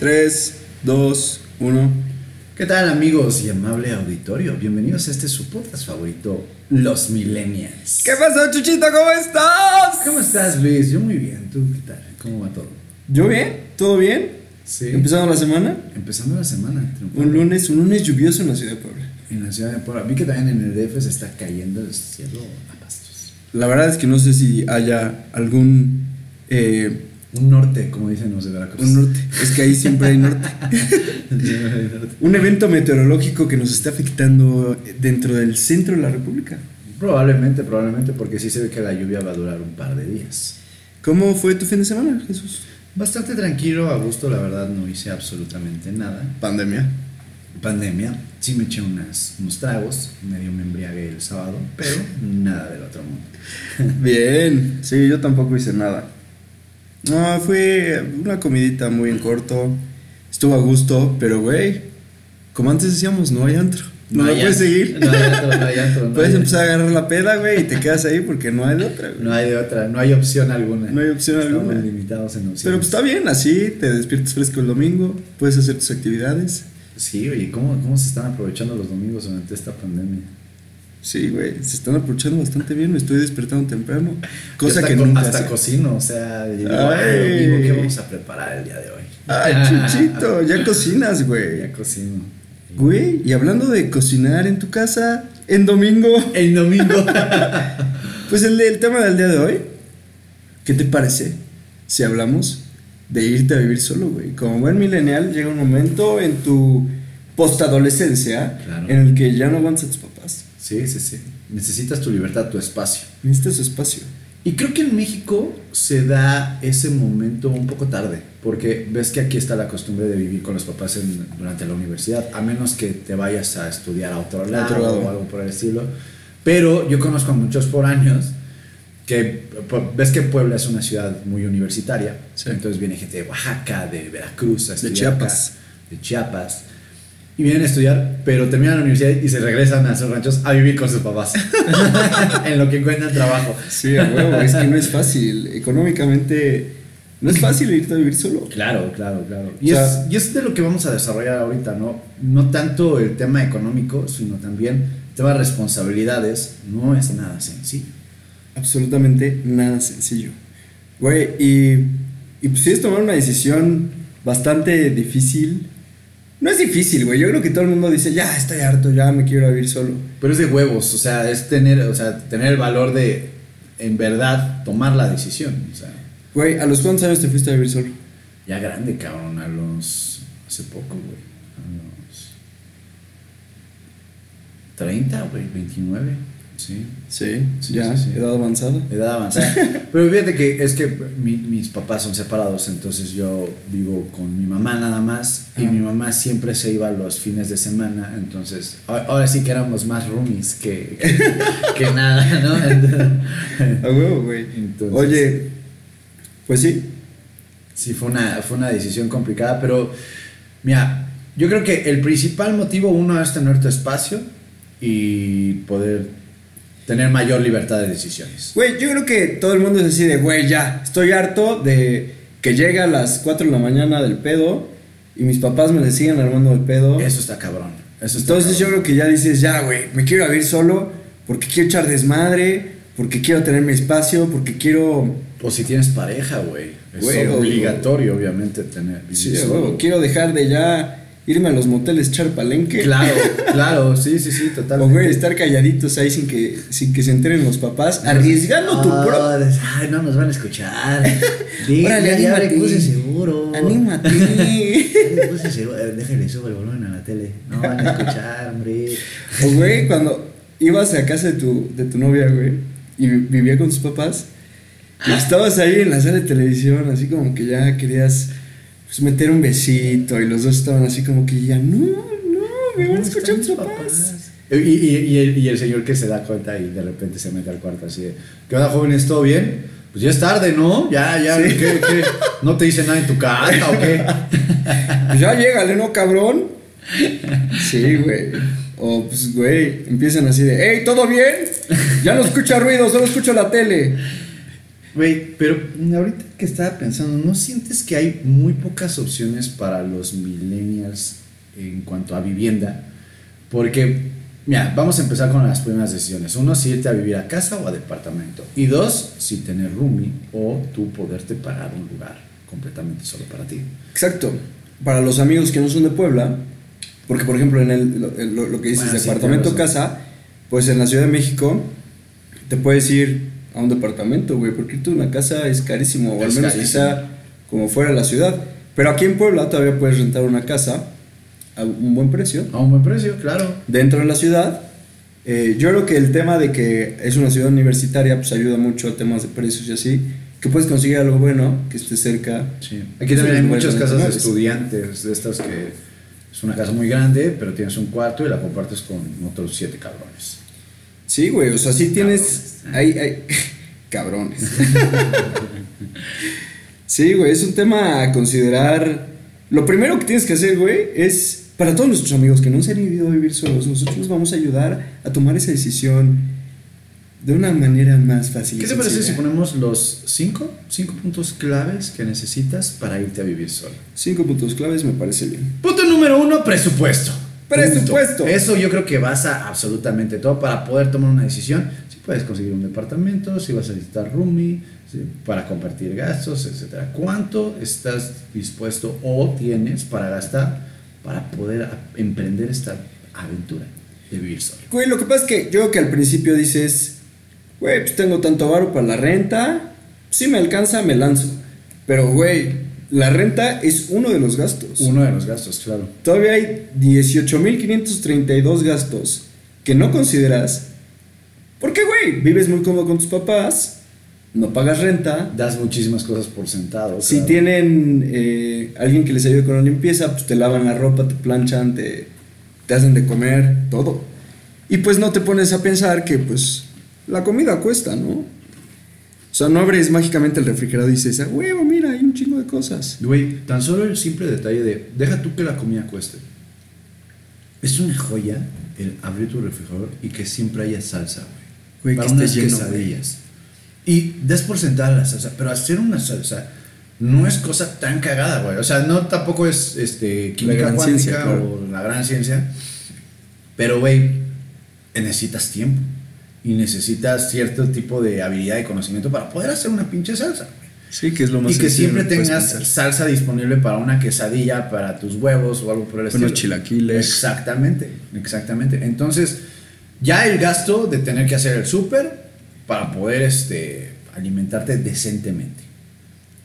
3, 2, 1. ¿Qué tal amigos y amable auditorio? Bienvenidos a este su podcast favorito, Los Millennials. ¿Qué pasó, Chuchito? ¿Cómo estás? ¿Cómo estás, Luis? Yo muy bien. ¿Tú qué tal? ¿Cómo va todo? ¿Yo bien? ¿Todo bien? Sí. ¿Empezando la semana? Empezando la semana. Un lunes, un lunes lluvioso en la ciudad de Puebla. En la ciudad de Puebla. Vi que también en el DF se está cayendo el cielo a pastos. La verdad es que no sé si haya algún. eh, Un norte, como dicen los de Veracruz. un norte. Es que ahí siempre hay norte. Un evento meteorológico que nos está afectando dentro del centro de la República. Probablemente, probablemente, porque sí se ve que la lluvia va a durar un par de días. ¿Cómo fue tu fin de semana, Jesús? Bastante tranquilo, a gusto, la verdad no hice absolutamente nada. Pandemia. Pandemia, sí me eché unas, unos tragos, medio me embriagué el sábado, pero nada del otro mundo. Bien, sí, yo tampoco hice nada. No, fue una comidita muy en corto. Estuvo a gusto, pero güey, como antes decíamos, no hay antro. No, lo hay puedes seguir. No hay antro, no hay antro, no puedes hay- empezar a agarrar la peda, güey, y te quedas ahí porque no hay de otra, güey. No hay de otra, no hay opción alguna. No hay opción Estamos alguna. limitados en opciones. Pero pues está bien, así te despiertas fresco el domingo, puedes hacer tus actividades. Sí, oye, ¿cómo, ¿cómo se están aprovechando los domingos durante esta pandemia? Sí, güey, se están aprovechando bastante bien, me estoy despertando temprano. Cosa hasta que nunca Hasta cocino, o sea, digo, Ay. "Ay, domingo, ¿qué vamos a preparar el día de hoy? Ay, chuchito, ya cocinas, güey. Ya cocino. Güey, y hablando de cocinar en tu casa en domingo, El domingo. pues el, el tema del día de hoy, ¿qué te parece si hablamos de irte a vivir solo, güey? Como buen millennial llega un momento en tu postadolescencia Claro. en el que ya no aguantas a tus papás. Sí, sí, sí. Necesitas tu libertad, tu espacio. Necesitas espacio. Y creo que en México se da ese momento un poco tarde, porque ves que aquí está la costumbre de vivir con los papás en- durante la universidad, a menos que te vayas a estudiar a otro lado, otro lado. o algo por el estilo. Pero yo conozco a muchos foráneos que pu- ves que Puebla es una ciudad muy universitaria, Sí. entonces viene gente de Oaxaca, de Veracruz, De Chiapas. acá, de Chiapas. Y vienen a estudiar, pero terminan la universidad y se regresan a sus ranchos a vivir con sus papás. en lo que encuentran trabajo. Sí, a huevo, es que no es fácil. Económicamente, no es fácil irte a vivir solo. Claro, claro, claro. Y, O sea- es, y es de lo que vamos a desarrollar ahorita, ¿no? No tanto el tema económico, sino también el tema de responsabilidades. No es nada sencillo. absolutamente nada sencillo. Güey, y, y pues sí es tomar una decisión bastante difícil. No es difícil, güey. Yo creo que todo el mundo dice, ya estoy harto, ya me quiero vivir solo. Pero es de huevos, o sea, es tener, o sea, tener el valor de, en verdad, tomar la decisión. O sea, Güey, ¿a los cuántos años te fuiste a vivir solo? ya grande, cabrón, a los. Hace poco, güey. A los. 30, güey, 29. Sí. Sí, Sí, ya, sí, sí. edad avanzada. edad avanzada. Pero fíjate que es que mi- mis papás son separados, entonces yo vivo con mi mamá nada más y mi mamá siempre se iba los fines de semana, entonces ahora, sí que éramos más roomies que, que, que nada, ¿no? A huevo, güey. Oye, pues sí. Sí, fue una, fue una decisión complicada, pero mira, yo creo que el principal motivo uno es tener tu espacio y poder tener mayor libertad de decisiones. Güey, yo creo que todo el mundo es así de, güey, ya, estoy harto de que llega a las 4 de la mañana del pedo y mis papás me le siguen armando el pedo. Eso está cabrón. Eso está Entonces yo cabrón. creo que ya dices, ya, güey, me quiero vivir solo porque quiero echar desmadre, porque quiero tener mi espacio, porque quiero... O si tienes pareja, güey. Es o- obligatorio, obviamente, tener. vivir Sí, solo. güey, quiero dejar de ya irme a los moteles echar palenque. Claro, claro, sí, sí, sí, O, totalmente. güey, estar calladitos ahí sin que, sin que se enteren los papás, arriesgando tu pro... Ay, no nos van a escuchar. Di- Órale, ya le anímate. puse seguro. Anímate. Ya le puse seguro. Déjale, subo el volumen a la tele. No van a escuchar, hombre. O, güey, cuando ibas a casa de tu, de tu novia, güey, y vi- vivía con sus papás, y estabas ahí en la sala de televisión, así como que ya querías pues, meter un besito, y los dos estaban así como que ya, no, no, me van a escuchar tus papás. Y, y, y, el, y el señor que se da cuenta y de repente se mete al cuarto así de, ¿qué onda, jóvenes? ¿Todo bien? Pues ya es tarde, ¿no? Ya, ya, Sí. ¿qué, qué? ¿No te dice nada en tu casa o qué? Pues ya llégale, ¿no, cabrón? Sí, güey. O, pues, güey, empiezan así de, hey, ¿todo bien? Ya no escucho ruido, solo escucho la tele. Güey, pero ahorita que estaba pensando, ¿no sientes que hay muy pocas opciones para los millennials en cuanto a vivienda? Porque, mira, vamos a empezar con las primeras decisiones. Uno, si irte a vivir a casa o a departamento. Y dos, si tener roomie o tú poderte pagar un lugar completamente solo para ti. Exacto. Para los amigos que no son de Puebla, porque por ejemplo en el, lo, que dices, Bueno, sí, departamento tienes razón. casa, pues en la Ciudad de México te puedes ir a un departamento, güey, porque irte a una casa es carísimo, o al menos carísimo. sea como fuera de la ciudad. Pero aquí en Puebla todavía puedes rentar una casa a un buen precio A un buen precio, claro. dentro de la ciudad. Eh, yo creo que el tema de que es una ciudad universitaria pues ayuda mucho a temas de precios y así, que puedes conseguir algo bueno, que esté cerca. Sí. Aquí también hay muchas casas de estudiantes, de estas que es una casa muy grande, pero tienes un cuarto y la compartes con otros siete cabrones. Sí, güey, o sea, sí tienes. Hay, hay. Cabrones. sí, güey, es un tema a considerar. Lo primero que tienes que hacer, güey, es. Para todos nuestros amigos que no se han ido a vivir solos, nosotros los vamos a ayudar a tomar esa decisión de una manera más fácil. ¿Qué te parece si ponemos los cinco, cinco puntos claves que necesitas para irte a vivir solo? Cinco puntos claves me parece bien. Punto número uno, presupuesto. Presupuesto. Eso yo creo que basa absolutamente todo para poder tomar una decisión. Si puedes conseguir un departamento, si vas a necesitar roomie, para compartir gastos, etcétera. ¿Cuánto estás dispuesto o tienes para gastar para poder emprender esta aventura de vivir solo? Güey, lo que pasa es que yo creo que al principio dices, güey, pues tengo tanto varo para la renta, si me alcanza, me lanzo. Pero, güey, la renta es uno de los gastos. Uno de los gastos, claro. Todavía hay 18.532 gastos que no consideras. Porque, güey, vives muy cómodo con tus papás, no pagas renta. Das muchísimas cosas por sentado. Si claro. tienen eh, alguien que les ayude con la limpieza, pues te lavan la ropa, te planchan, te, te hacen de comer, todo. Y pues no te pones a pensar que pues la comida cuesta, ¿no? O sea, no abres mágicamente el refrigerador y dices, ah, huevo, mira, un chingo de cosas. Güey, tan solo el simple detalle de deja tú que la comida cueste. Es una joya el abrir tu refrigerador y que siempre haya salsa, güey. Para que unas lleno, quesadillas. Y des por sentada la salsa, pero hacer una salsa no es cosa tan cagada, güey. O sea, no tampoco es este, química cuántica ciencia, claro. o la gran ciencia. Pero, güey, necesitas tiempo. Y necesitas cierto tipo de habilidad y conocimiento para poder hacer una pinche salsa. Sí, que es lo más Y que siempre tengas pensar. salsa disponible para una quesadilla, para tus huevos o algo por el estilo. Unos chilaquiles. Exactamente, exactamente. Entonces, ya el gasto de tener que hacer el súper para poder este, alimentarte decentemente.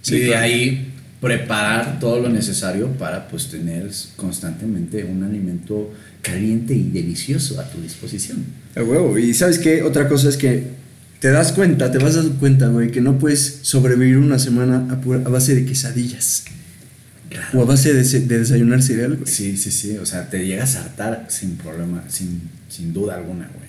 Sí, y de claro. ahí preparar todo lo necesario para pues tener constantemente un alimento caliente y delicioso a tu disposición. A huevo. Y sabes qué, otra cosa es que te das cuenta, te vas dando cuenta, güey, que no puedes sobrevivir una semana a, pura- a base de quesadillas. O a base de, de desayunar cereal, güey. Sí, sí, sí. O sea, te llegas a hartar sin problema, sin, sin duda alguna, güey.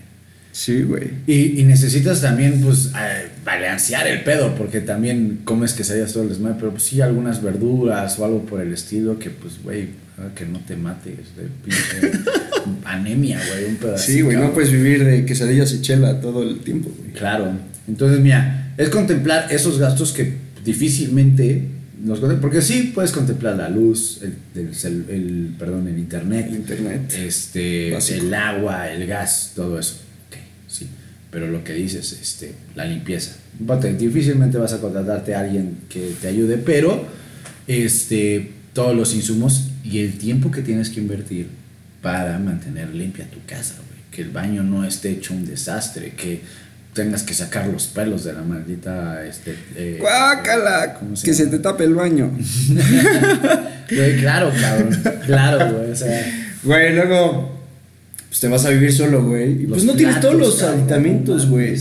Sí, güey. Y, y necesitas también, pues, eh, balancear el pedo, porque también comes quesadillas todo el desmadre, pero pues sí, algunas verduras o algo por el estilo que, pues, güey, haga que no te mates de pinche anemia, güey, un pedacito. Sí, güey, no puedes vivir de quesadillas y chela todo el tiempo, güey. Claro. Entonces, mira, es contemplar esos gastos que difícilmente los porque sí puedes contemplar la luz, el, el cel- el- perdón, el internet, El internet. este, Básico. el agua, el gas, todo eso. Sí. Pero lo que dices, este, la limpieza. Difícilmente vas a contratarte a alguien que te ayude, pero este, todos los insumos y el tiempo que tienes que invertir para mantener limpia tu casa, güey. Que el baño no esté hecho un desastre, que tengas que sacar los pelos de la maldita. Este, eh, ¡Guácala! ¿cómo se Que se te tape el baño. Güey, claro, cabrón. Claro, güey. O sea, Güey, luego, pues te vas a vivir solo, güey. Y pues no tienes todos platos, los cabrón, aditamentos, güey.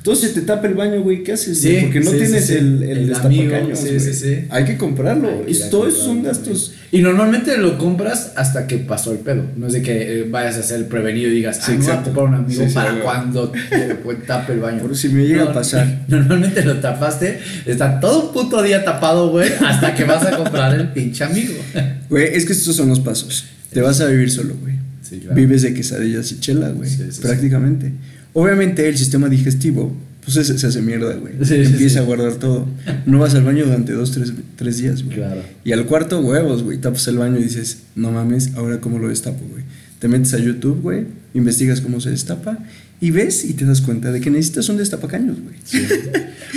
Entonces se te tapa el baño, güey. ¿Qué haces? Sí? Porque no sí, tienes sí. el, el, El destapacaños, amigo, sí, sí, sí. Hay que comprarlo. Hay que todos esos son gastos. Y normalmente lo compras hasta que pasó el pedo. No es de que eh, vayas a ser prevenido y digas, Sí, ah, voy a comprar un amigo para cuando te- tape el baño. Por si me llega a pasar. Normalmente lo tapaste, está todo un puto día tapado, güey, hasta que vas a comprar el pinche amigo. Güey, es que estos son los pasos. Te vas a vivir solo, güey. Sí, claro. Vives de quesadillas y chela, güey. Prácticamente. Obviamente el sistema digestivo, pues se, se hace mierda, güey. Sí, Empieza sí. a guardar todo. No vas al baño durante dos, tres, tres días, güey. Claro. Y al cuarto, huevos, güey. Tapas el baño y dices, no mames, ahora cómo lo destapo, güey. Te metes a YouTube, güey, investigas cómo se destapa y ves y te das cuenta de que necesitas un destapacaños, güey.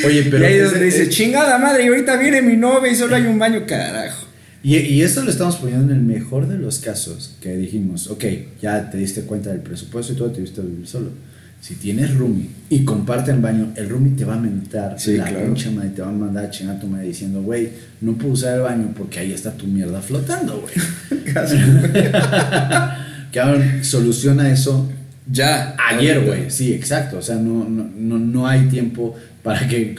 Oye, pero. y ahí es donde dice, chingada madre, y ahorita viene mi novia y solo hay un baño, carajo. Y, y esto lo estamos poniendo en el mejor de los casos que dijimos, ok, ya te diste cuenta del presupuesto y todo, te viste a vivir solo. Si tienes roomie y comparten baño, el roomie te va a mentar Sí, la claro. pinche madre, te va a mandar a chingar a tu madre diciendo, güey, no puedo usar el baño porque ahí está tu mierda flotando, güey. Casi, que ahora soluciona eso Ya. ayer, güey. Sí, exacto. O sea, no, no, no, no hay tiempo para que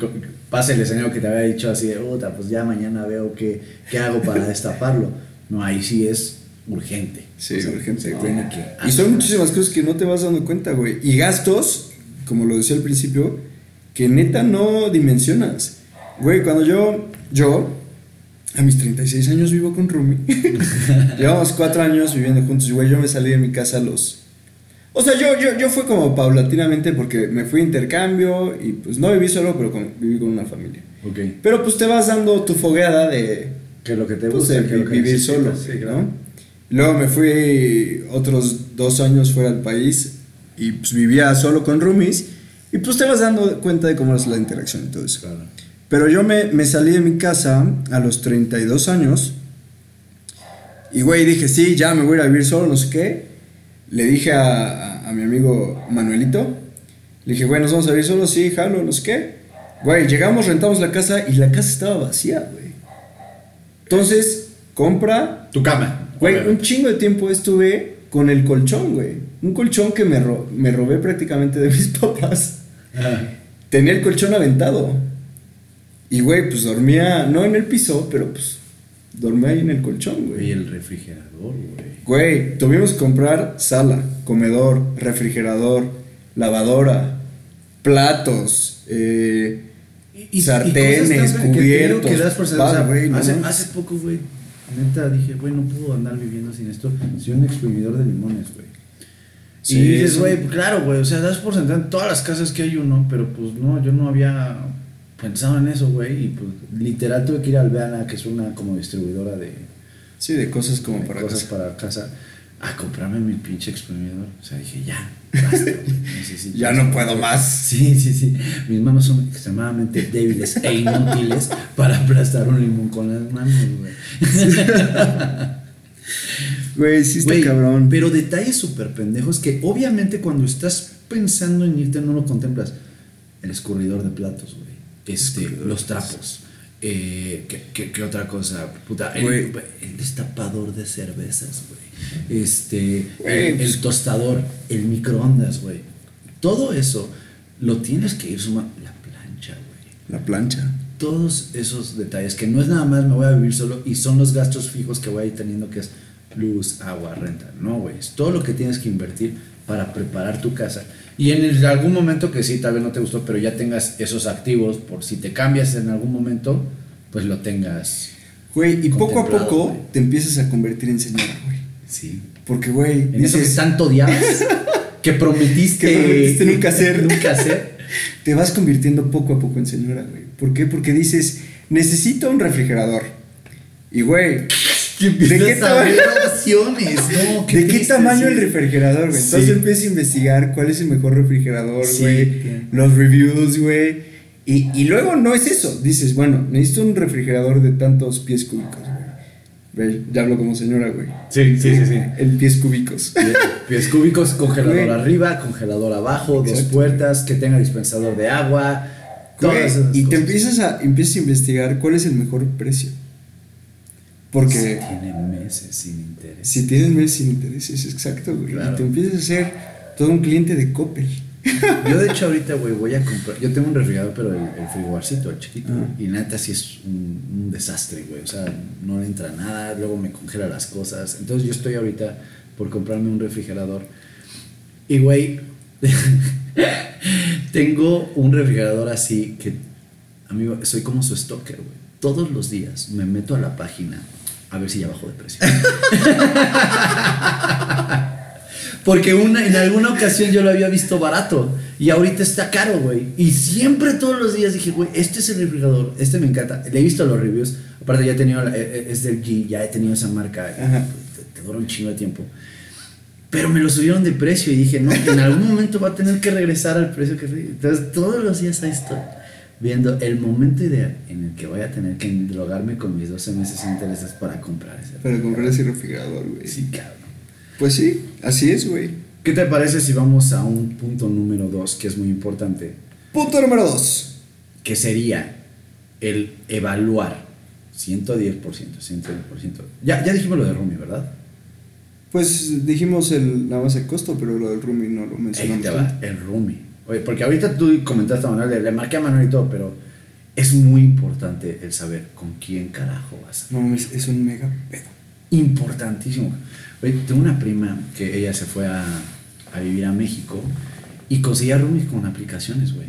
pase el escenario que te había dicho así de, puta, pues ya mañana veo qué, qué hago para destaparlo. No, ahí sí es urgente. Sí, O sea, urgente, tiene que Y son muchísimas cosas que no te vas dando cuenta, güey. Y gastos, como lo decía al principio, que neta no dimensionas. Güey, cuando yo, yo, a mis 36 años vivo con Rumi. Llevamos cuatro años viviendo juntos. Güey, yo me salí de mi casa a los... O sea, yo, yo, yo fue como paulatinamente porque me fui a intercambio y pues no viví solo, pero con- viví con una familia. Ok. Pero pues te vas dando tu fogueada de, Que lo que te pues, gusta, que vivir solo, sí, ¿no? Luego me fui otros dos años fuera del país y pues vivía solo con roomies y pues te vas dando cuenta de cómo es la interacción y todo eso. Claro. Pero yo me, me salí de mi casa a los 32 años y güey dije, sí, ya me voy a ir a vivir solo, no sé qué. Le dije a, a- a mi amigo Manuelito, le dije, güey, nos vamos a vivir solos, sí, jalo, no sé qué. Güey, llegamos, rentamos la casa y la casa estaba vacía, güey. Entonces, compra, Tu cama. Güey, un chingo de tiempo estuve con el colchón, güey. Un colchón que me, ro- me robé prácticamente de mis papás. Tenía el colchón aventado. Y, güey, pues dormía, no en el piso, pero pues dormía ahí en el colchón, Y güey. el refrigerador, güey. Güey, tuvimos que comprar sala, comedor, refrigerador, lavadora, platos, eh, sartenes, que te digo cubiertos. que das por sentado, pa, o sea, güey, no hace, hace poco, güey, neta dije, güey, no puedo andar viviendo sin esto. Soy un exprimidor de limones, güey. Sí, y dices, güey, claro, güey, o sea, das por sentado en todas las casas que hay uno, pero pues no, yo no había pensado en eso, güey, y pues literal tuve que ir al Veana, que es una como distribuidora de, Sí, de cosas como de para cosas casa. para casa, a comprarme mi pinche exprimidor. O sea, dije, ya, basta, necesito Ya eso". no puedo más. Sí, sí, sí. Mis manos son extremadamente débiles e inútiles para aplastar un limón con las manos, güey. Güey, sí está cabrón. Pero detalles súper pendejos que obviamente cuando estás pensando en irte no lo contemplas. El escurridor de platos, güey. Este, los trapos. Eh, ¿qué, qué, qué otra cosa? Puta, el, el destapador de cervezas, güey. Este, Güey, el, el tostador, el microondas, güey. Todo eso lo tienes que ir sumando. La plancha, güey La plancha. todos esos detalles, que no es nada más me voy a vivir solo y son los gastos fijos que voy a ir teniendo, que es luz, agua, renta. No, güey, es todo lo que tienes que invertir para preparar tu casa. Y en el- algún momento que sí, tal vez no te gustó, pero ya tengas esos activos, por si te cambias en algún momento, pues lo tengas. Güey, y poco a poco te empiezas a convertir en señora, güey. Sí. Porque, güey, En eso que dices, tanto odiabas, que prometiste, Que prometiste nunca hacer. nunca hacer. te vas convirtiendo poco a poco en señora, güey. ¿Por qué? Porque dices, necesito un refrigerador. Y, güey, ¿de qué ¿de qué tamaño el refrigerador, güey? Entonces Sí. empiezas a investigar cuál es el mejor refrigerador, güey. los reviews, güey. Y, y luego no es eso. Dices, bueno, necesito un refrigerador de tantos pies cúbicos, ya hablo como señora, güey. Sí, sí, sí, sí. En pies cúbicos. Pie- Pies cúbicos, congelador Güey. arriba, congelador abajo, dos puertas, que tenga dispensador de agua. todas esas y te empiezas a, empiezas a investigar cuál es el mejor precio. Porque Tiene meses sin interés. si tienes meses sin intereses, exacto, güey. Claro. Y te empiezas a ser todo un cliente de Coppel. Yo, de hecho, ahorita, güey, voy a comprar. Yo tengo un refrigerador, pero el, el frigobarcito, el chiquito. Ah. Y neta, sí es un, un desastre, güey. O sea, no entra nada, luego me congela las cosas. Entonces, yo estoy ahorita por comprarme un refrigerador. Y, güey, tengo un refrigerador así que, amigo, soy como su stalker, güey. Todos los días me meto a la página a ver si ya bajó de precio. Porque una, en alguna ocasión yo lo había visto barato y ahorita está caro, güey. Y siempre todos los días dije, güey, este es el refrigerador, este me encanta. Le he visto los reviews, aparte ya he tenido, eh, eh, es del G, ya he tenido esa marca, te, te dura un chingo de tiempo. Pero me lo subieron de precio y dije, no, en algún momento va a tener que regresar al precio que... Entonces todos los días ahí estoy viendo el momento ideal en el que voy a tener que endrogarme con mis 12 meses de intereses para comprar ese. Para comprar ese refrigerador, güey. Sí, cabrón. Pues sí, así es, güey. ¿Qué te parece si vamos a un punto número 2 que es muy importante? Punto número dos. Que sería el evaluar 110%, 110%. Ya, ya dijimos lo de Rumi, ¿verdad? Pues dijimos el, la base de costo, pero lo del roomie no lo Ahí mencionamos. te va, el Rumi. Oye, porque ahorita tú comentaste a Manuel, le, marqué a Manuel y todo, pero es muy importante el saber con quién carajo vas. No, es, es un mega pedo. Importantísimo. Tengo una prima que ella se fue a, a vivir a México y conseguía roomies con aplicaciones, güey.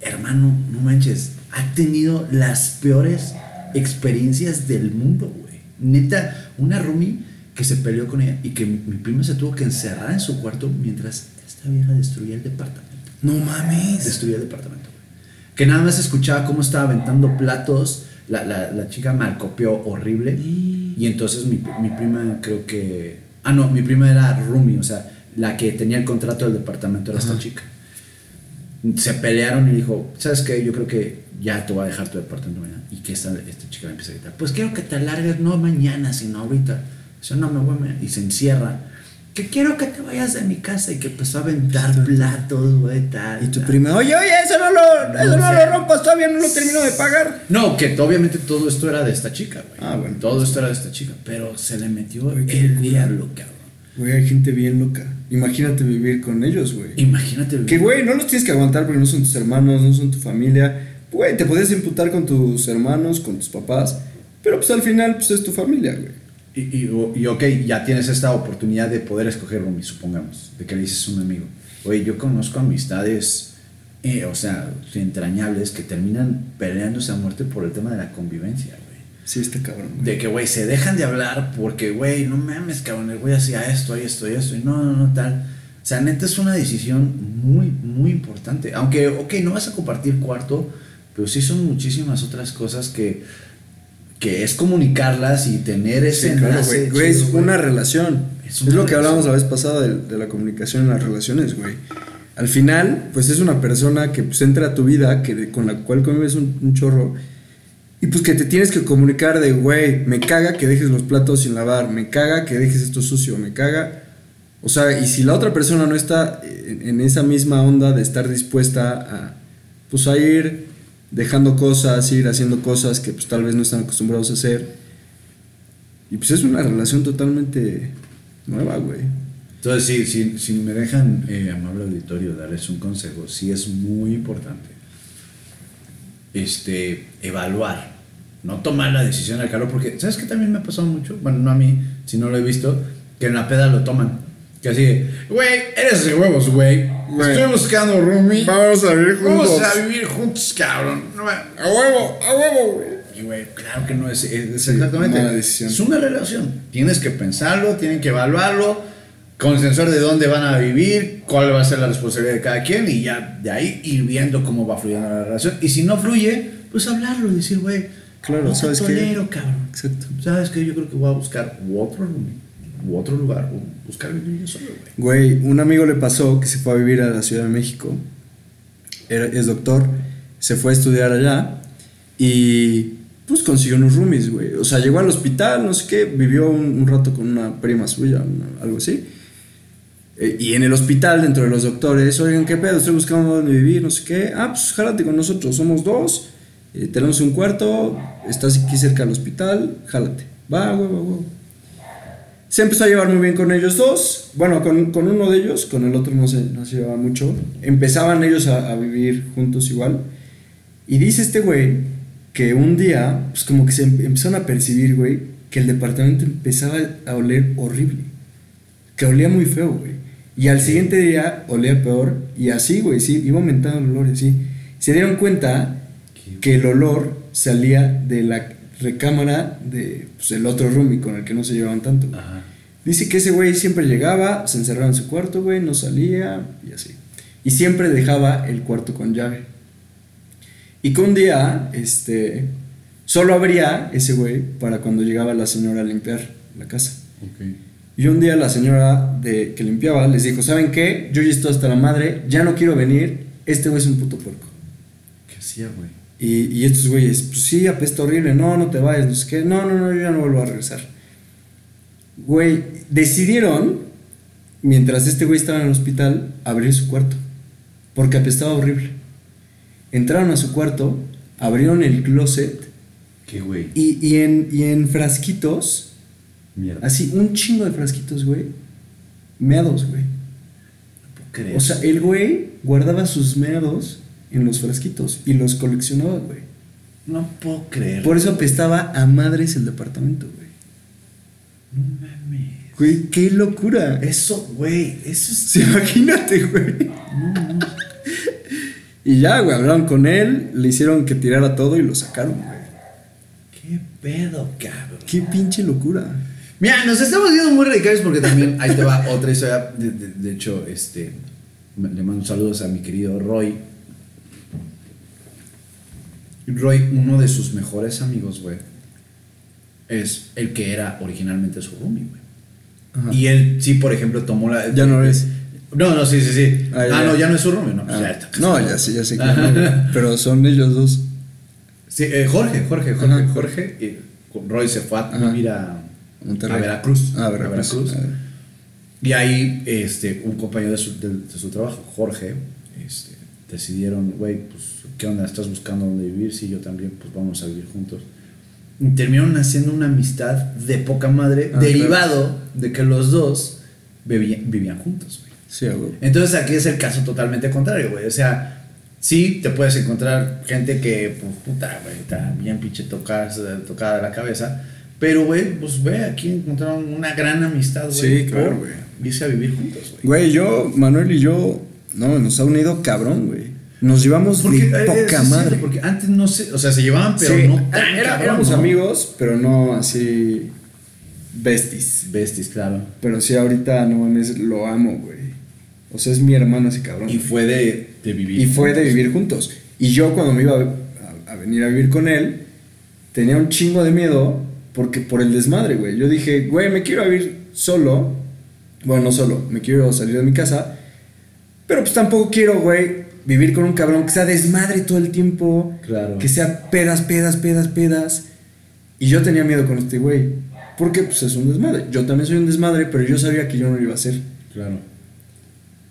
Hermano, no manches, ha tenido las peores experiencias del mundo, güey. Neta, una roomie que se peleó con ella y que mi, mi prima se tuvo que encerrar en su cuarto mientras esta vieja destruía el departamento. No mames. Destruía el departamento, güey. Que nada más escuchaba cómo estaba aventando platos. La, la, la chica malcopió horrible. Y entonces mi, mi prima creo que... Ah, no, mi prima era roomie, o sea, la que tenía el contrato del departamento era esta Ajá. chica. Se pelearon y dijo, ¿sabes qué? Yo creo que ya te voy a dejar tu departamento mañana. Y que esta, esta chica le empieza a gritar, pues quiero que te largues, no mañana, sino ahorita. Dice, no, me voy mañana". Y se encierra. Que quiero que te vayas de mi casa y que empezó a aventar platos, güey, tal. Y tu tal. prima, oye, oye, eso no lo, eso No lo rompas, todavía no lo termino de pagar. No, que obviamente todo esto era de esta chica, güey. Ah, bueno. Todo esto era de esta chica, pero se le metió qué el diablo, cabrón. Güey, hay gente bien loca. Imagínate vivir con ellos, güey. Imagínate. Que, güey, no los tienes que aguantar porque no son tus hermanos, no son tu familia. Güey, te podías imputar con tus hermanos, con tus papás. Pero pues al final, pues es tu familia, güey. Y, y, y, ok, ya tienes esta oportunidad de poder escoger roomie, supongamos, de que le dices a un amigo, oye, yo conozco amistades, eh, o sea, entrañables que terminan peleándose a muerte por el tema de la convivencia, güey. Sí, está cabrón, güey. De que, güey, se dejan de hablar porque, güey, no mames, cabrón, el güey hacía esto, y esto, y esto, y no, no, no, tal. O sea, neta es una decisión muy, muy importante. Aunque, ok, no vas a compartir cuarto, pero sí son muchísimas otras cosas que, que es comunicarlas y tener ese Sí, claro, enlace güey. Es güey. una relación. Es Es, una lo que relación. hablamos la vez pasada de, de la comunicación en las relaciones, güey. Al final, pues es una persona que pues, entra a tu vida, que, con la cual convives un, un chorro. Y pues que te tienes que comunicar de, güey, me caga que dejes los platos sin lavar, me caga que dejes esto sucio, me caga. O sea, y si la otra persona no está en, en esa misma onda de estar dispuesta a, pues a ir dejando cosas, ir haciendo cosas que pues tal vez no están acostumbrados a hacer. Y pues es una relación totalmente nueva, güey. Entonces, sí, si, si me dejan, eh, amable auditorio, darles un consejo, sí es muy importante este, evaluar, no tomar la decisión al calor, porque ¿sabes qué también me ha pasado mucho? Bueno, no a mí, si no lo he visto, que en la peda lo toman. Que así, güey, eres de huevos, güey. Estoy buscando roomie. Vamos a vivir Vamos a vivir juntos, cabrón. No A huevo, a huevo, güey. y güey, claro que no es, es- exactamente. mala decisión. Es una relación. Tienes que pensarlo, tienen que evaluarlo, consensuar de dónde van a vivir, cuál va a ser la responsabilidad de cada quien y ya de ahí ir viendo cómo va fluyendo la relación. Y si no fluye, pues hablarlo y decir, güey, Claro, no ¿sabes tolero, cabrón. Exacto. ¿Sabes qué? Yo creo que voy a buscar otro roomie, u otro lugar, o buscar vivir yo solo, güey. Güey, un amigo le pasó que se fue a vivir a la Ciudad de México. Era- es doctor. Se fue a estudiar allá. Y pues consiguió unos roomies, güey. O sea, llegó al hospital, no sé qué. Vivió un, rato con una prima suya, algo así. Eh, y en el hospital, dentro de los doctores, oigan, ¿qué pedo? Estoy buscando dónde vivir, no sé qué. Ah, pues jálate con nosotros, somos dos. eh, tenemos un cuarto, estás aquí cerca del hospital, jálate. Va, güey, güey, güey. Se empezó a llevar muy bien con ellos dos. Bueno, con, con uno de ellos, con el otro no se, no se llevaba mucho. Empezaban ellos a, a vivir juntos igual. Y dice este güey que un día, pues como que se em- empezaron a percibir, güey, que el departamento empezaba a oler horrible. Que olía muy feo, güey. Y al siguiente día olía peor. Y así, güey, sí, iba aumentando el olor y así. Se dieron cuenta que el olor salía de la recámara de pues, el otro roomie con el que no se llevaban tanto. Ajá. Dice que ese güey siempre llegaba, se encerraba en su cuarto, güey, no salía y así. Y siempre dejaba el cuarto con llave. Y que un día, este, solo abría ese güey para cuando llegaba la señora a limpiar la casa. Y un día la señora de, que limpiaba les dijo, ¿saben qué? Yo ya estoy hasta la madre, ya no quiero venir, este güey es un puto puerco. ¿Qué hacía, güey? Y, y estos güeyes, pues sí, apesta horrible, no, no te vayas, no sé qué, no, no, no, yo ya no vuelvo a regresar. Güey, decidieron, mientras este güey estaba en el hospital, abrir su cuarto, porque apestaba horrible. Entraron a su cuarto, abrieron el closet ¿Qué, güey? y, y en, y en frasquitos, Mierda. así un chingo de frasquitos, güey, meados, güey. Creer. O sea, el güey guardaba sus meados en los frasquitos y los coleccionaba, güey. no puedo creer. Por eso apestaba a madres el departamento, güey. No mames. Güey, qué locura. Eso, güey, eso es... Sí, imagínate, güey. Y ya, güey, hablaron con él, le hicieron que tirara todo y lo sacaron, güey. ¿Qué pedo, cabrón? Qué pinche locura. Mira, nos estamos viendo muy radicales porque también ahí te va otra historia. De, de- de hecho, este, le mando saludos a mi querido Roy. Roy, uno de sus mejores amigos, güey, es el que era originalmente su roomie, güey. Y él, sí, por ejemplo, tomó la. Ya no es. No, no, sí, sí, sí. Ah, Ah, ya. no, ya no es su roomie, no. Ah, ya no, ya sé, ya sé que Ajá. no, güey. Pero son ellos dos. Sí, eh, Jorge, Jorge, Jorge, Ajá. Jorge. y Roy se fue a vivir a, Monterrey. a Veracruz. Ah, a Veracruz. Ah, Y ahí, este, un compañero de su, de, de su trabajo, Jorge, este, decidieron, güey, pues, ¿qué onda? ¿Estás buscando dónde vivir? Sí, yo también, pues vamos a vivir juntos. Y terminaron haciendo una amistad de poca madre, Ah, derivado de que los dos vivían, vivían juntos, güey. Sí, güey. Entonces aquí es el caso totalmente contrario, güey. O sea, sí te puedes encontrar gente que, pues, puta, güey, está bien pinche tocada, tocada de la cabeza. Pero, güey, pues ve, aquí encontraron una gran amistad, güey. Sí, claro, güey. Irse a vivir juntos, güey. Güey, yo, Manuel y yo, no, nos ha unido cabrón, güey. Nos llevamos Porque, de eh, poca es madre. porque antes no sé, o sea, se llevaban, pero Sí, no tan era- cabrón, éramos ¿no? amigos, pero no así besties. Besties, claro. Pero sí, ahorita no mames, lo amo, güey. O sea, es mi hermano ese cabrón. Y fue de, de vivir. Y fue de vivir juntos. Y yo cuando me iba a, a- a venir a vivir con él, tenía un chingo de miedo porque por el desmadre, güey. Yo dije, güey, me quiero vivir solo. Bueno, no solo, me quiero salir de mi casa. Pero pues tampoco quiero, güey, vivir con un cabrón que sea desmadre todo el tiempo. Claro. Que sea pedas, pedas, pedas, pedas. Y yo tenía miedo con este güey. Porque pues es un desmadre. Yo también soy un desmadre, pero yo sabía que yo no lo iba a hacer. Claro.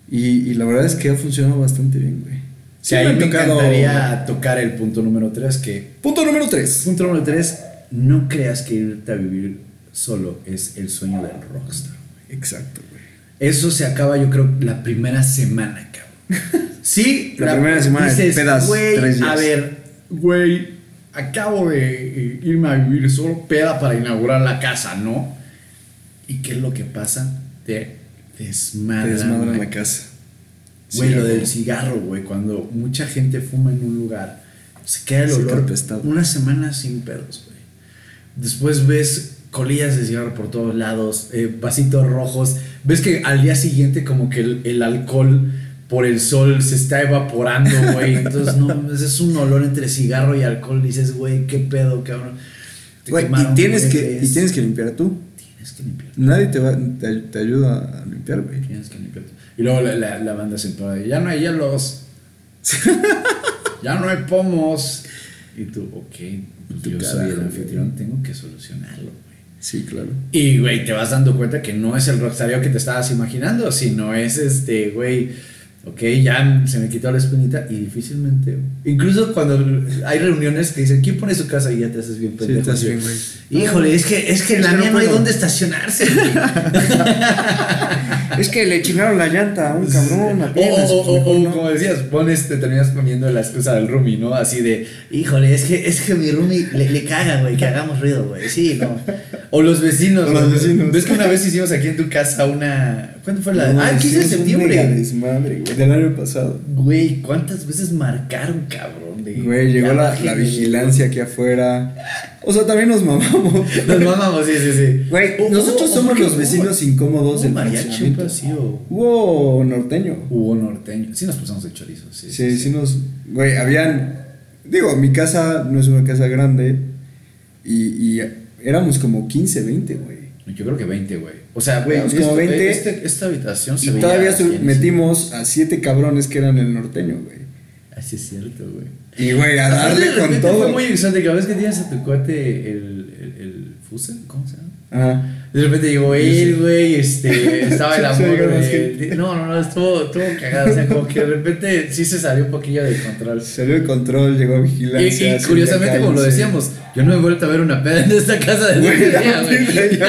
Y, y la verdad es que ha funcionado bastante bien, güey. Sí, ahí me encantaría tocar el punto número 3, que Punto número 3. Punto número 3, no creas que irte a vivir solo es el sueño del rockstar. Exacto, güey. Eso se acaba, yo creo, la primera semana, cabrón. Sí, La primera semana de pedas, tres días". a ver, güey, acabo de eh, irme a vivir solo peda para inaugurar la casa, ¿no? ¿Y qué es lo que pasa? Te desmadran, Te desmadran la casa. Güey, lo del cigarro, güey, cuando mucha gente fuma en un lugar, se queda el olor una semana sin pedos, güey. Después ves colillas de cigarro por todos lados, eh, vasitos rojos, ves que al día siguiente como que el, el alcohol por el sol se está evaporando, güey. Entonces, no, ese es un olor entre cigarro y alcohol. Dices, güey, qué pedo, cabrón. Te Güey, quemaron y, tienes que, y tienes que limpiar tú. Tienes que limpiar. Nadie te, va, te, te ayuda a limpiar, güey. Tienes que limpiar. Y luego la, la, la banda se empara, ya no hay hielos. ya no hay pomos. Y tú, ok, pues yo soy el anfitrión, tengo que solucionarlo. Sí, claro. Y, güey, te vas dando cuenta que no es el rockstario que te estabas imaginando, sino es este, güey, ok, ya se me quitó la espinita y difícilmente. Incluso cuando hay reuniones que dicen, ¿quién pone su casa? Y ya te haces bien Sí, pendejo. así, bien. Híjole, es que, es que en Es la que mía no hay puedo". dónde estacionarse, güey. Es que le chingaron la llanta a un cabrón. O, o- o- o, como decías, pones, te terminas poniendo la excusa del roomie, ¿no? Así de, híjole, es que, es que mi roomie le, le caga, güey, que hagamos ruido, güey. Sí, no. O los vecinos, O los vecinos. ¿Ves que una vez hicimos aquí en tu casa una. ¿Cuándo fue la? ah, el 15 de septiembre. desmadre, güey. del año pasado. Güey, ¿cuántas veces marcaron, cabrón? De, Güey, llegó la, vigilancia aquí afuera. O sea, también nos mamamos. Nos mamamos, sí, sí, sí. Güey, nosotros somos los vecinos incómodos del mariachi, Hubo norteño. hubo norteño. Sí nos pusimos de chorizo, sí. Sí, sí nos... Güey, habían... Digo, mi casa no es una casa grande. Y, y éramos como 15, 20, güey. Yo creo que 20, güey. O sea, güey, como esto- 20. este- esta habitación se Y todavía llenísima. metimos a siete cabrones que eran el norteño, güey. Así es cierto, güey. Y, güey, a darle con todo. Fue muy exótico. ¿Ves que tienes a tu cuate el, el, el Fusa? ¿Cómo se llama? Ajá. De repente llegó él, güey, este, estaba el Sí, amor de. No, no, no, estuvo, estuvo cagado, o sea, como que de repente sí se salió un poquillo de control. Salió de control, llegó a Y, vigilancia. y curiosamente, como lo decíamos, yo no he vuelto a ver una peda en esta casa desde Güey.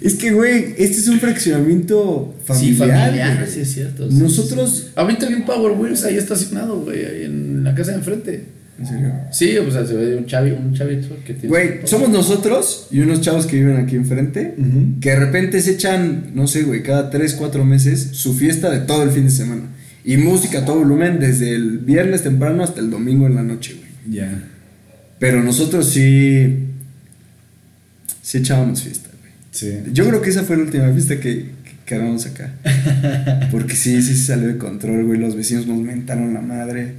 Es que, güey, este es un fraccionamiento Sí, familiar. familiar, güey. sí es cierto. sí, Nosotros. sí, sí. Ahorita vi un Power Wheels ahí estacionado, güey, en la casa de enfrente. En serio. Sí, o sea, se ve un, chavi, un chavito que tiene. Güey, somos nosotros y unos chavos que viven aquí enfrente. Que de repente se echan, no sé, güey, cada 3, 4 meses su fiesta de todo el fin de semana. Y música a todo volumen desde el viernes temprano hasta el domingo en la noche, güey. Ya. Pero nosotros sí. Sí echábamos fiesta, güey. Sí. Yo creo que esa fue la última fiesta que, que, que hagamos acá. Porque sí, sí se salió de control, güey. Los vecinos nos mentaron la madre.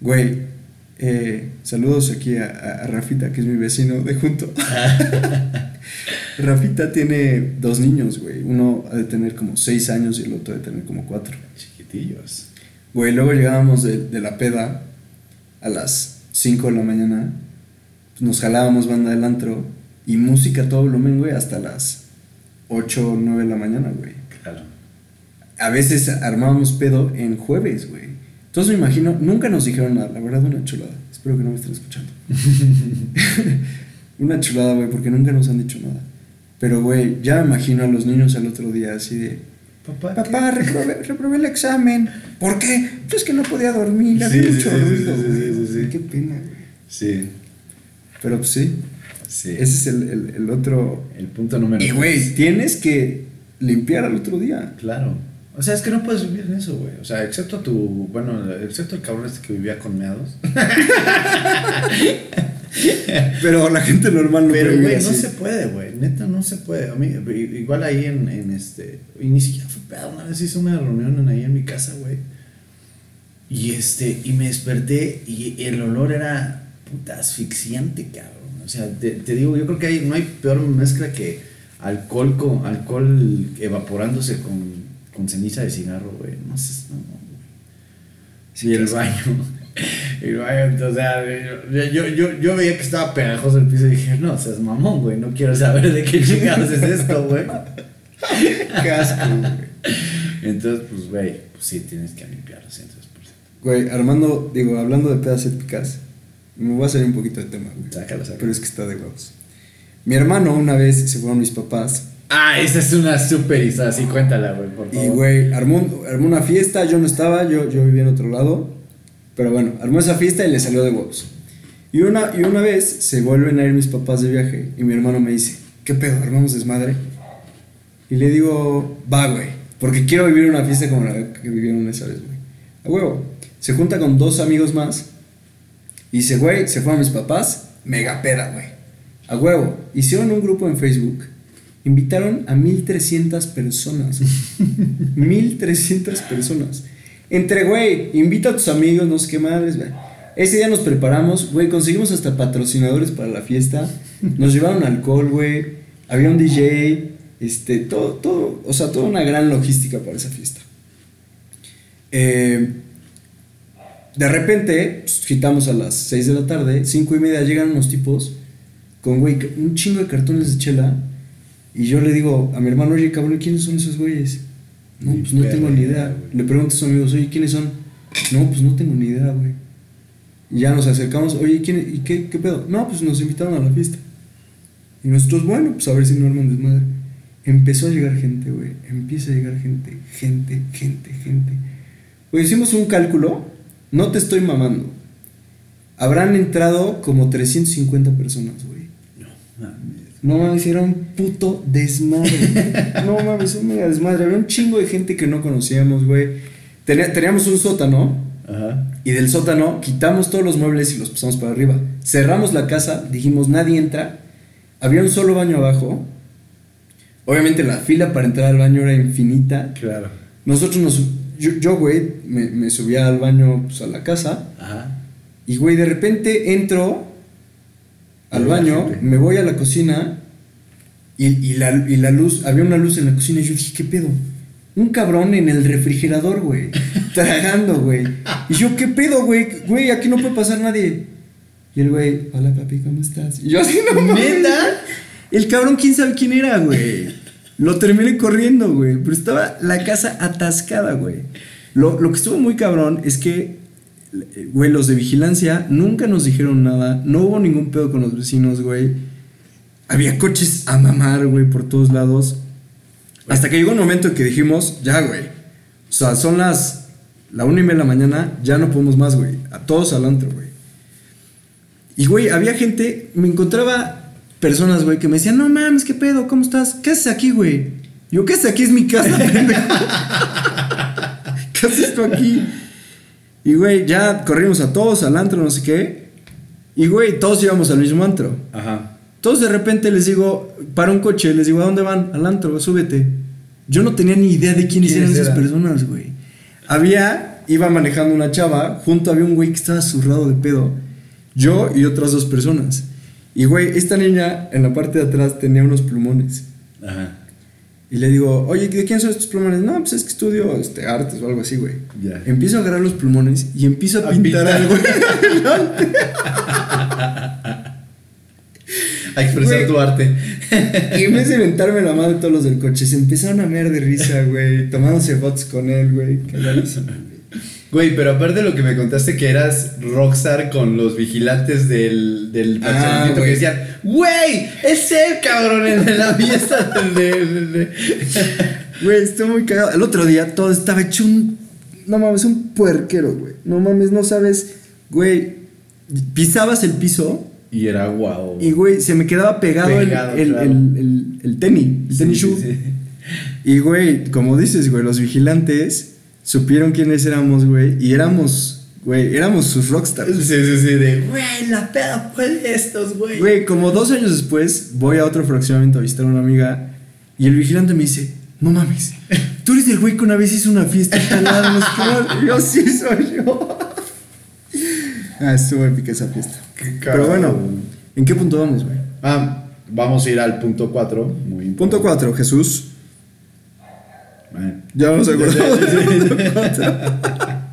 Güey, eh, saludos aquí a, a- Rafita, que es mi vecino de junto. Rafita tiene dos niños, güey. Uno ha de tener como seis años y el otro ha de tener como cuatro. Chiquitillos. Güey, luego llegábamos de, de la peda a las 5 de la mañana. pues nos jalábamos banda del antro y música a todo volumen, güey, hasta las 8 o 9 de la mañana, güey. Claro. A veces armábamos pedo en jueves, güey. Entonces me imagino, nunca nos dijeron nada, la verdad, una chulada. Espero que no me estén escuchando. una chulada, güey, porque nunca nos han dicho nada. Pero, güey, ya me imagino a los niños al otro día así de. Papá, Papá, reprobé, reprobé el examen. ¿Por qué? Pues es que no podía dormir, había Sí, sí, mucho sí, sí, ruido, sí. Qué pena, güey. Sí. Pero pues sí, Sí. ese es el, el- el otro. el punto número Y güey, tienes que limpiar al otro día. Claro. O sea, es que no puedes vivir en eso, güey. O sea, excepto tu. Bueno, excepto el cabrón este que vivía con meados. Pero la gente normal no Pero, puede güey, no así. se puede, güey. Neta, no se puede. A mí, igual ahí en, en este. Y ni siquiera fue pedo. Una vez hice una reunión en- ahí en mi casa, güey. Y este. Y me desperté y el olor era. Puta, asfixiante, cabrón. O sea, te, te digo, yo creo que hay, no hay peor mezcla que alcohol con alcohol evaporándose con, con ceniza de cigarro, güey. No sé, no, güey. y el baño. El baño, entonces, o sea, yo, yo, yo, veía que estaba pegajoso el piso y dije, no, seas mamón, güey, no quiero saber de qué chingados es esto, güey. Qué asco, güey. Entonces, pues, güey, pues sí, tienes que limpiarlo 100%. Güey, Armando, digo, hablando de pedas épicas, me voy a salir un poquito de tema, güey. Sácalo, sácalo. Pero es que está de huevos. Mi hermano una vez se fueron mis papás Ah, esa es una super historia, sí, cuéntala, güey, por favor. y, güey, armó, armó una fiesta, yo no estaba, yo, yo vivía en otro lado, pero bueno, armó esa fiesta y le salió de huevos. Y una, y una vez se vuelven a ir mis papás de viaje y mi hermano me dice, ¿qué pedo? ¿Armamos desmadre? Y le digo, va, güey, porque quiero vivir una fiesta como la que vivieron esa vez, güey. A huevo. Se junta con dos amigos más y dice, güey, se fueron mis papás, mega peda, güey. A huevo. Hicieron un grupo en Facebook. Invitaron a 1300 personas. 1300 personas. Entre, güey, invita a tus amigos, no sé qué madres, güey. Ese día nos preparamos, güey, conseguimos hasta patrocinadores para la fiesta. Nos llevaron alcohol, güey. Había un DJ, este, todo, todo, o sea, toda una gran logística para esa fiesta. Eh, de repente, pues, quitamos a las 6 de la tarde, 5 y media llegan unos tipos con, güey, un chingo de cartones de chela. Y yo le digo a mi hermano, oye, cabrón, ¿quiénes son esos güeyes? No, pues no tengo ni idea. güey. Le pregunto a sus amigos, oye, ¿quiénes son? No, pues no tengo ni idea, güey. Ya nos acercamos, oye, ¿quién, ¿y qué, qué pedo? No, pues nos invitaron a la fiesta. Y nosotros, bueno, pues a ver si no arman desmadre. Empezó a llegar gente, güey. Empieza a llegar gente, gente, gente, gente. Pues hicimos un cálculo, no te estoy mamando. Habrán entrado como 350 personas, güey. No, mames, era un puto desmadre. no mames, un mega desmadre. Había un chingo de gente que no conocíamos, güey. Tenía- teníamos un sótano. Ajá. Y del sótano quitamos todos los muebles y los pasamos para arriba. Cerramos la casa, dijimos nadie entra. Había un solo baño abajo. Obviamente la fila para entrar al baño era infinita. Claro. Nosotros nos. Yo, yo, güey, me, me subía al baño, pues a la casa. Ajá. Y, güey, de repente entro al baño, me voy a la cocina. Y, y la, y la luz, había una luz en la cocina. Y yo dije, ¿qué pedo? Un cabrón en el refrigerador, güey. tragando, güey. Y yo, ¿qué pedo, güey? Güey, aquí no puede pasar nadie. Y el güey, hola papi, ¿cómo estás? Y yo así, no. ¿Neta? El cabrón, quién sabe quién era, güey. Lo terminé corriendo, güey. Pero estaba la casa atascada, güey. Lo, lo que estuvo muy cabrón es que, güey, los de vigilancia nunca nos dijeron nada. No hubo ningún pedo con los vecinos, güey. Había coches a mamar, güey, por todos lados. Hasta que llegó un momento en que dijimos, ya, güey. O sea, son las la una y media de la mañana, ya no podemos más, güey. A todos al güey. Y, güey, había gente, me encontraba personas, güey, que me decían, no mames, ¿qué pedo? ¿Cómo estás? ¿Qué haces aquí, güey? Yo, ¿qué haces aquí? Es mi casa, pendejo. ¿Qué haces tú aquí? Y, güey, ya corrimos a todos al antro, no sé qué. Y, güey, todos íbamos al mismo antro. Ajá. Todos de repente les digo, para un coche, les digo, ¿a dónde van? Al antro, súbete. Yo no tenía ni idea de quiénes ¿Quiénes eran esas personas, güey. Había, iba manejando una chava, junto había un güey que estaba zurrado de pedo. Yo y otras dos personas. Y, güey, esta niña en la parte de atrás tenía unos plumones. Ajá. Y le digo, oye, ¿de quién son estos plumones? No, pues es que estudio este, artes o algo así, güey. Ya. Empiezo a agarrar los plumones y empiezo a, A pintar, pintar. algo. A expresar Güey. tu arte. Y en vez de inventarme la madre de todos los del coche, se empezaron a mear de risa, güey. Tomándose fotos con él, güey. Cagadísimo, güey. Pero aparte de lo que me contaste que eras rockstar con los vigilantes del, del Ah, que decían, güey, es él, cabrón, en la fiesta del... Güey, estuvo muy cagado. El otro día todo estaba hecho un. No mames, un puerquero, güey. No mames, no sabes. Güey, pisabas el piso Y era guau. y, güey, se me quedaba pegado, el- Pegado, el, claro. el, el, el tenis, el tenis Sí, shoe. sí, sí. Y, güey, como dices, güey, los vigilantes supieron quiénes éramos, güey. Y éramos, güey, éramos sus rockstars. Sí, sí, sí, de, güey, la peda fue de estos, güey. Güey, como dos años después, voy a otro fraccionamiento a visitar a una amiga y el vigilante me dice, no mames, tú eres el güey que una vez hizo una fiesta instalada en los clubes?" Y yo, sí, soy yo. ah, estuvo épica esa fiesta. Qué Pero bueno. ¿en qué punto vamos, güey? Ah, vamos a ir al punto 4. Muy Punto importante. 4, Jesús. Eh. Ya vamos a acordar.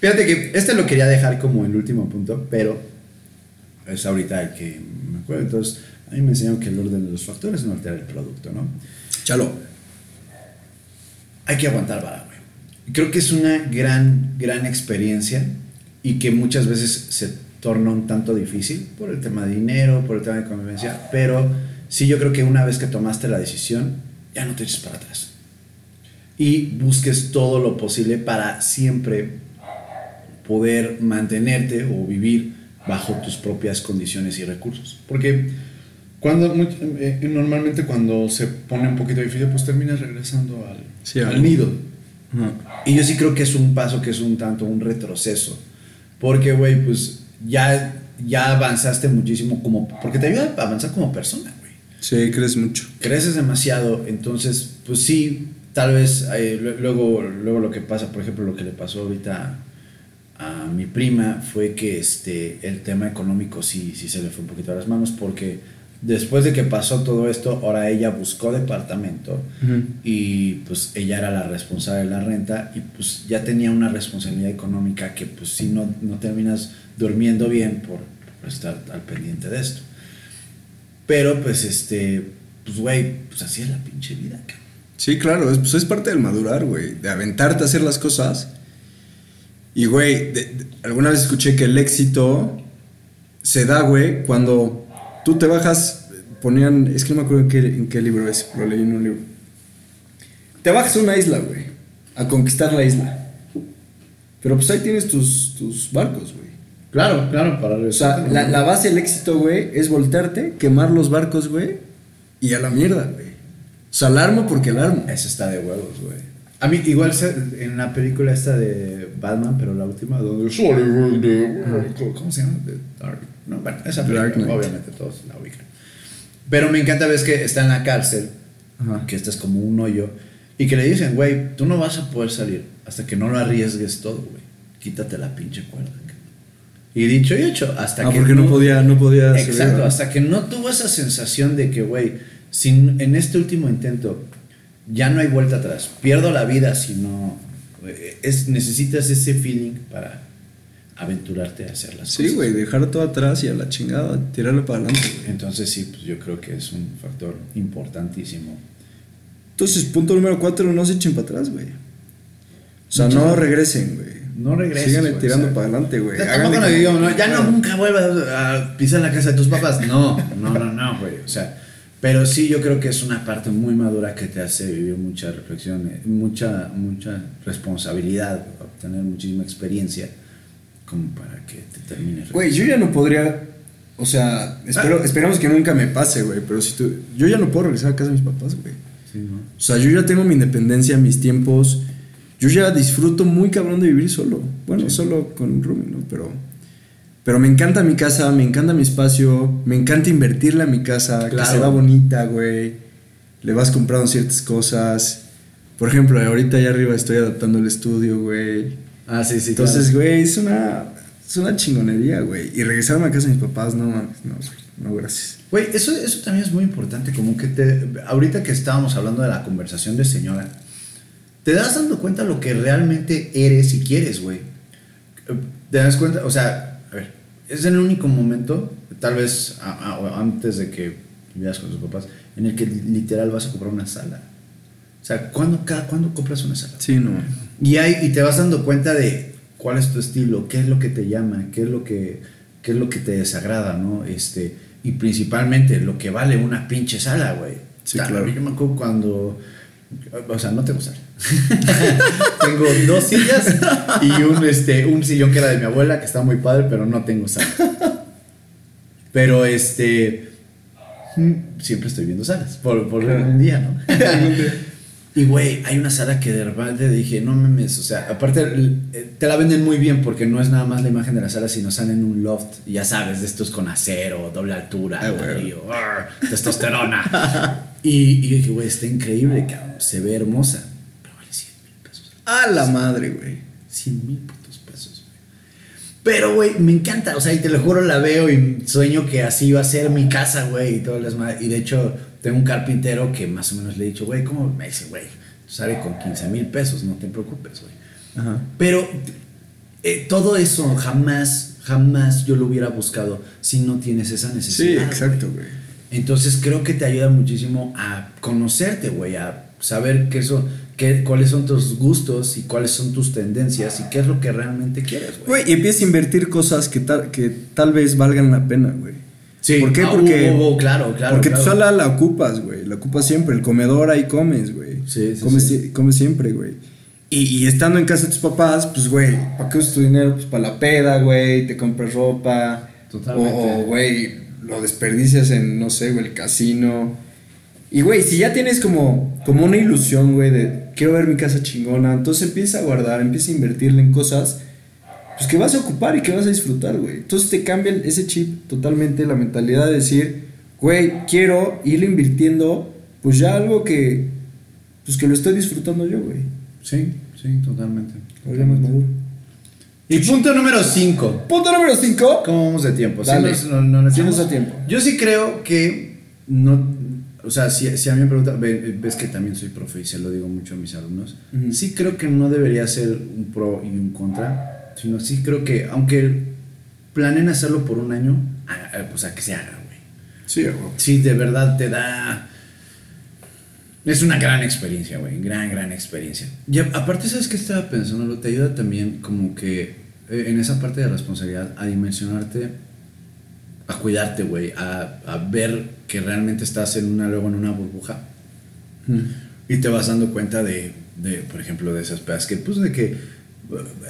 Fíjate que este lo quería dejar como el último punto, pero es ahorita el que me acuerdo. Entonces, a mí me enseñaron que el orden de los factores no altera el producto, ¿no? Chalo. Hay que aguantar vara, güey. Creo que es una gran, gran experiencia y que muchas veces se torna un tanto difícil por el tema de dinero, por el tema de convivencia, pero sí yo creo que una vez que tomaste la decisión, ya no te eches para atrás. Y busques todo lo posible para siempre poder mantenerte o vivir bajo tus propias condiciones y recursos. Porque cuando, muy- eh, normalmente cuando se pone un poquito difícil, pues terminas regresando al, Sí, al nido. Y yo sí creo que es un paso que es un tanto un retroceso. Porque, güey, pues ya, ya avanzaste muchísimo como... Porque te ayuda a avanzar como persona, güey. Sí, crees mucho. Creces demasiado, entonces, pues sí, tal vez eh, lu- luego, luego lo que pasa, por ejemplo, lo que le pasó ahorita a mi prima fue que este, el tema económico sí, sí se le fue un poquito a las manos porque después de que pasó todo esto, ahora ella buscó departamento y pues ella era la responsable de la renta y pues ya tenía una responsabilidad económica que pues si no, no terminas durmiendo bien por, por estar al pendiente de esto. Pero pues este, pues güey, pues así es la pinche vida, cabrón. Sí, claro, es, pues es parte del madurar, güey. De aventarte a hacer las cosas. Y, güey, de- de- alguna vez escuché que el éxito se da, güey, cuando tú te bajas, ponían, es que no me acuerdo en qué, en qué libro es, lo leí en un libro. Te bajas a una isla, güey, a conquistar la isla. Pero pues ahí tienes tus, tus barcos, güey. Claro, claro, para O sea, la, la base del éxito, güey, es voltearte, quemar los barcos, güey, y a la mierda, güey. Sea, alarmo porque alarmo. Eso está de huevos, güey. A mí, igual en la película esta de Batman, pero la última, donde ¿Cómo se llama? The Dark. No, bueno, esa película, obviamente todos la ubican. Pero me encanta ver que está en la cárcel, Ajá. que estás como un hoyo, y que le dicen, güey, tú no vas a poder salir hasta que no lo arriesgues todo, güey. Quítate la pinche cuerda. cabrón". Y dicho y hecho, hasta Ah, que porque no podía, no podía Exacto, ¿verdad? hasta que no tuvo esa sensación de que, güey, si en este último intento ya no hay vuelta atrás, pierdo la vida si no... eh, Es, necesitas ese feeling para aventurarte a hacer las Sí, cosas. güey, dejar todo atrás y a la chingada, tirarle para adelante, güey. Entonces sí, pues yo creo que es un factor importantísimo. Entonces, punto número cuatro, no se echen para atrás, güey. O sea, no gracias. regresen, güey. No regreses, Síganle güey, tirando o sea, para adelante, güey. Tampoco no digo, no, ya no nunca vuelvas a pisar la casa de tus papás. No, no, no, no, güey. O sea, pero sí yo creo que es una parte muy madura que te hace vivir mucha reflexión, eh, mucha, mucha responsabilidad, obtener muchísima experiencia como para que te termines. Güey, yo ya no podría. O sea, espero, Ah. esperamos que nunca me pase, güey. Pero si tú. Yo ya no puedo regresar a casa de mis papás, güey. Sí, ¿no? O sea, yo ya tengo mi independencia, mis tiempos. Yo ya disfruto muy cabrón de vivir solo. Bueno, Sí. solo con un roomie, ¿no? Pero. Pero me encanta mi casa, me encanta mi espacio, me encanta invertirle a mi casa, que Claro. se va bonita, güey. Le vas comprando ciertas cosas. Por ejemplo, ahorita allá arriba estoy adaptando el estudio, güey. Ah, sí, sí. Entonces, claro. güey, es una, es una chingonería, güey. Y regresarme a casa de mis papás, no mames, no, no, gracias. Güey, eso, eso también es muy importante, como que te... Ahorita que estábamos hablando de la conversación de señora, te das dando cuenta lo que realmente eres y quieres, güey. Te das cuenta, o sea, es el único momento, tal vez a- a- antes de que vivas con tus papás, en el que literal vas a comprar una sala. O sea, ¿cuándo, cada, ¿cuándo compras una sala? Sí, no. Y, hay, y te vas dando cuenta de cuál es tu estilo, qué es lo que te llama, qué es lo que, qué es lo que te desagrada, ¿no? Este, y principalmente lo que vale una pinche sala, güey. Sí, O sea, claro. Yo me acuerdo cuando... O sea, no tengo sala. tengo dos sillas y un, este, un sillón que era de mi abuela, que está muy padre, pero no tengo sala. Pero este... mm, Siempre estoy viendo salas, por, por Claro. un día, ¿no? Y güey, hay una sala que de repente dije, no mames, o sea, aparte eh, te la venden muy bien porque no es nada más la imagen de la sala, sino sale en un loft, ya sabes, de estos con acero, doble altura, Ah, arr, testosterona. y, y dije, güey, está increíble, cabrón, se ve hermosa, pero vale 100 mil pesos. A la madre, güey. 100 mil putos pesos, güey. Pero, güey, me encanta, o sea, y te lo juro, la veo y sueño que así iba a ser mi casa, güey, y todas las madres. Y de hecho, tengo un carpintero que más o menos le he dicho, güey, ¿cómo? Me dice, güey, sale con 15 mil pesos, no te preocupes, güey. Ajá. Pero eh, todo eso jamás, jamás yo lo hubiera buscado si no tienes esa Sí, necesidad. exacto, güey. Entonces creo que te ayuda muchísimo a conocerte, güey, a saber qué son, qué, cuáles son tus gustos y cuáles son tus tendencias y qué es lo que realmente quieres, güey. Güey, y empieza a invertir cosas que tal, que tal vez valgan la pena, güey. Sí, ¿Por qué? ah, Porque- uh, uh, uh, claro, claro. Porque claro. tu sala la ocupas, güey. La ocupas siempre. El comedor ahí comes, güey. Sí, sí, comes, sí. comes siempre, güey. Y, y estando en casa de tus papás, pues, güey, ¿para qué usas tu dinero? Pues para la peda, güey. Te compras ropa. Totalmente. O, o, güey, lo desperdicias en, no sé, güey, el casino. Y, güey, si ya tienes como, como una ilusión, güey, de quiero ver mi casa chingona, entonces empieza a guardar, empieza a invertirle en cosas pues que vas a ocupar y que vas a disfrutar, güey. Entonces te cambia ese chip totalmente, la mentalidad de decir, güey, quiero ir invirtiendo, pues ya algo que, pues que lo estoy disfrutando yo, güey. Sí, sí, totalmente. Maduro. Y punto número 5. Punto número 5. ¿Cómo vamos de tiempo? ¿Sí Dale. nos- no- no Sí da tiempo. Yo sí creo que no. O sea, si, si a mí me preguntan, ve- ves que también soy profe y se lo digo mucho a mis alumnos. Ujú. Sí creo que no debería ser un pro y un contra, sino sí creo que, aunque planeen hacerlo por un año, o sea, que se haga, güey. Sí, güey. Sí, de verdad te da. Es una gran experiencia, güey. Gran, gran experiencia. Y a- aparte, ¿sabes qué estaba pensando? Te ayuda también como que eh, en esa parte de responsabilidad a dimensionarte, a cuidarte, güey. A, a ver que realmente estás en una, luego en una burbuja. Y te vas dando cuenta de, de, por ejemplo, de esas pedas que, pues, de que eh,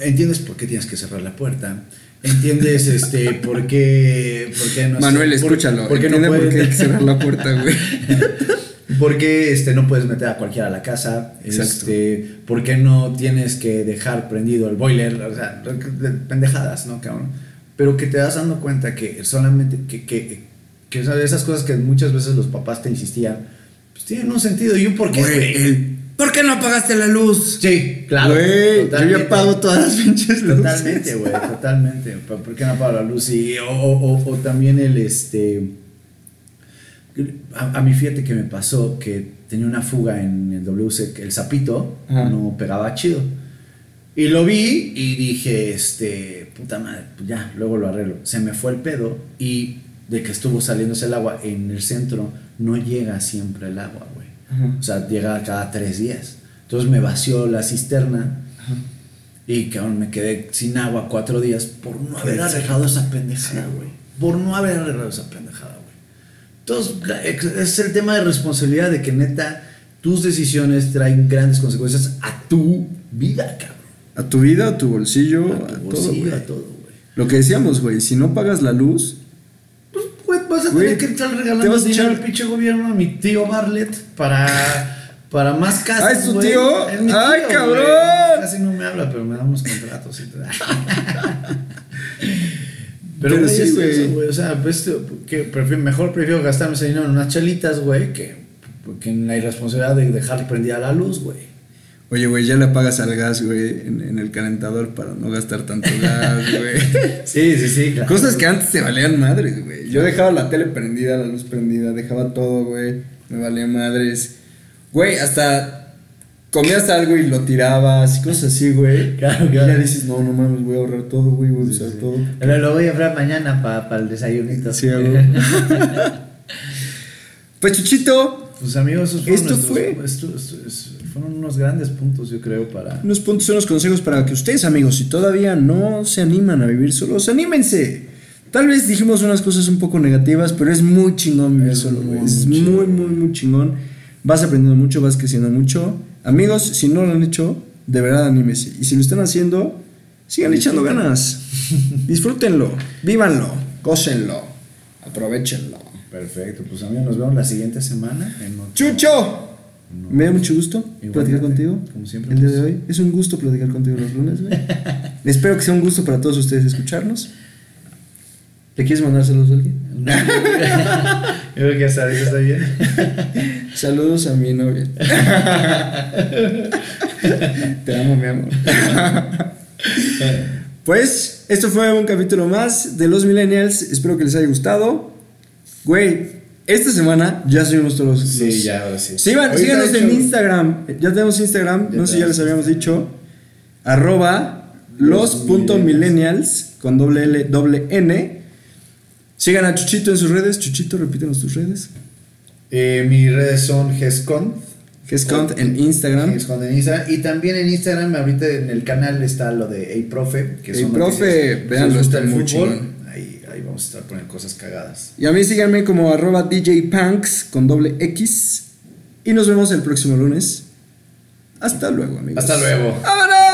entiendes por qué tienes que cerrar la puerta, entiendes este por qué, por qué no Manuel, escúchalo. por qué no por puedes- qué hay que cerrar la puerta, güey. ¿Por qué este, no puedes meter a cualquiera a la casa? Exacto. Este, ¿Por qué no tienes que dejar prendido el boiler? O sea, de- pendejadas, ¿no, cabrón? Pero que te das dando cuenta que solamente, que, que, que esas cosas que muchas veces los papás te insistían, pues tienen un sentido y un porqué. Güey, güey. el, ¿Por qué no apagaste la luz? Sí, claro. Güey, yo totalmente. ya pago todas las pinches luces. Totalmente, güey, totalmente. ¿Por por qué no apago la luz? Y, o, o- o- o también el, este... A, a mí fíjate que me pasó que tenía una fuga en el WC, el sapito Ajá. no pegaba chido. Y lo vi y dije, este, puta madre, pues ya, luego lo arreglo. Se me fue el pedo y de que estuvo saliéndose el agua en el centro, no llega siempre el agua, güey. Ajá. O sea, llega cada tres días. Entonces me vació la cisterna Ajá. y cabrón, me quedé sin agua cuatro días por no haber arreglado esa pendejada, güey. Por no haber arreglado esa pendejada, güey. Entonces, es el tema de responsabilidad de que neta tus decisiones traen grandes consecuencias a tu vida, cabrón. A tu vida, a tu bolsillo, A a, tu todo, bolsillo, güey. a todo, güey. Lo que decíamos, güey, si no pagas la luz, Pues, güey, vas a Güey, tener que estar regalando vas a dinero echar- al pinche gobierno a mi tío Bartlett para, para más casas. ¿es tu güey. tío? Mi ¡Ay, tío, cabrón! güey. Casi no me habla, pero me da unos contratos. y todo. Pero, Pero sí, güey. eso, güey. O sea, pues, que prefiero, mejor prefiero gastarme ese dinero en unas chelitas, güey, que, que en la irresponsabilidad de dejar prendida la luz, güey. Oye, güey, ya le apagas al gas, güey, en, en el calentador para no gastar tanto gas, güey. Sí, sí, sí, claro. Cosas que antes te valían madres, güey. Yo dejaba la tele prendida, la luz prendida, dejaba todo, güey. Me valía madres. Güey, hasta comías algo y lo tirabas y cosas así, güey. Claro, Y claro. ya dices, no, no mames, voy a ahorrar todo, güey, voy a usar sí. todo. Pero lo voy a hablar mañana para el desayunito. Sí, güey. Pues Chuchito, Pues amigos, Esto fue- esto- esto- es- fueron unos grandes puntos, yo creo, para... unos puntos, unos consejos para que ustedes, amigos, si todavía no se animan a vivir solos, anímense. Tal vez dijimos unas cosas un poco negativas, pero es muy chingón vivir Es solo, muy. Es muy muy, muy chingón. Vas aprendiendo mucho, vas creciendo mucho. Amigos, si no lo han hecho, de verdad anímese. Y si lo están haciendo, sigan echando ganas. Disfrútenlo, vívanlo, gócenlo, aprovechenlo. Perfecto, pues amigos, nos vemos la siguiente semana. En otro- ¡Chucho! No. Me da mucho gusto Igualmente, platicar contigo. como siempre, El día de pues. hoy. Es un gusto platicar contigo los lunes, güey. Espero que sea un gusto para todos ustedes escucharnos. ¿Le quieres mandar saludos a alguien? No, yo creo que hasta ahorita está bien. Saludos a mi novia. Te amo, mi amor. Pues, esto fue un capítulo más de Los Millennials. Espero que les haya gustado. Güey, esta semana ya subimos todos los. Sí, los- ya, sí. Síganos, en Instagram. Ya tenemos Instagram. Ya no sé si ya les habíamos dicho. Arroba los Los millennials. con doble L, doble N. Sigan a Chuchito en sus redes. Chuchito, repítenos tus redes. Eh, mis redes son GESCON. Gescont en Instagram. GESCON en Instagram. Y también en Instagram, ahorita en el canal está lo de Ey Profe. Que Ey son Profe, gusta está muy fútbol, chingón. Ahí, ahí vamos a estar poniendo cosas cagadas. Y a mí síganme como arroba DJ Punks con doble X. Y nos vemos el próximo lunes. Hasta luego, amigos. Hasta luego. ¡Vámonos!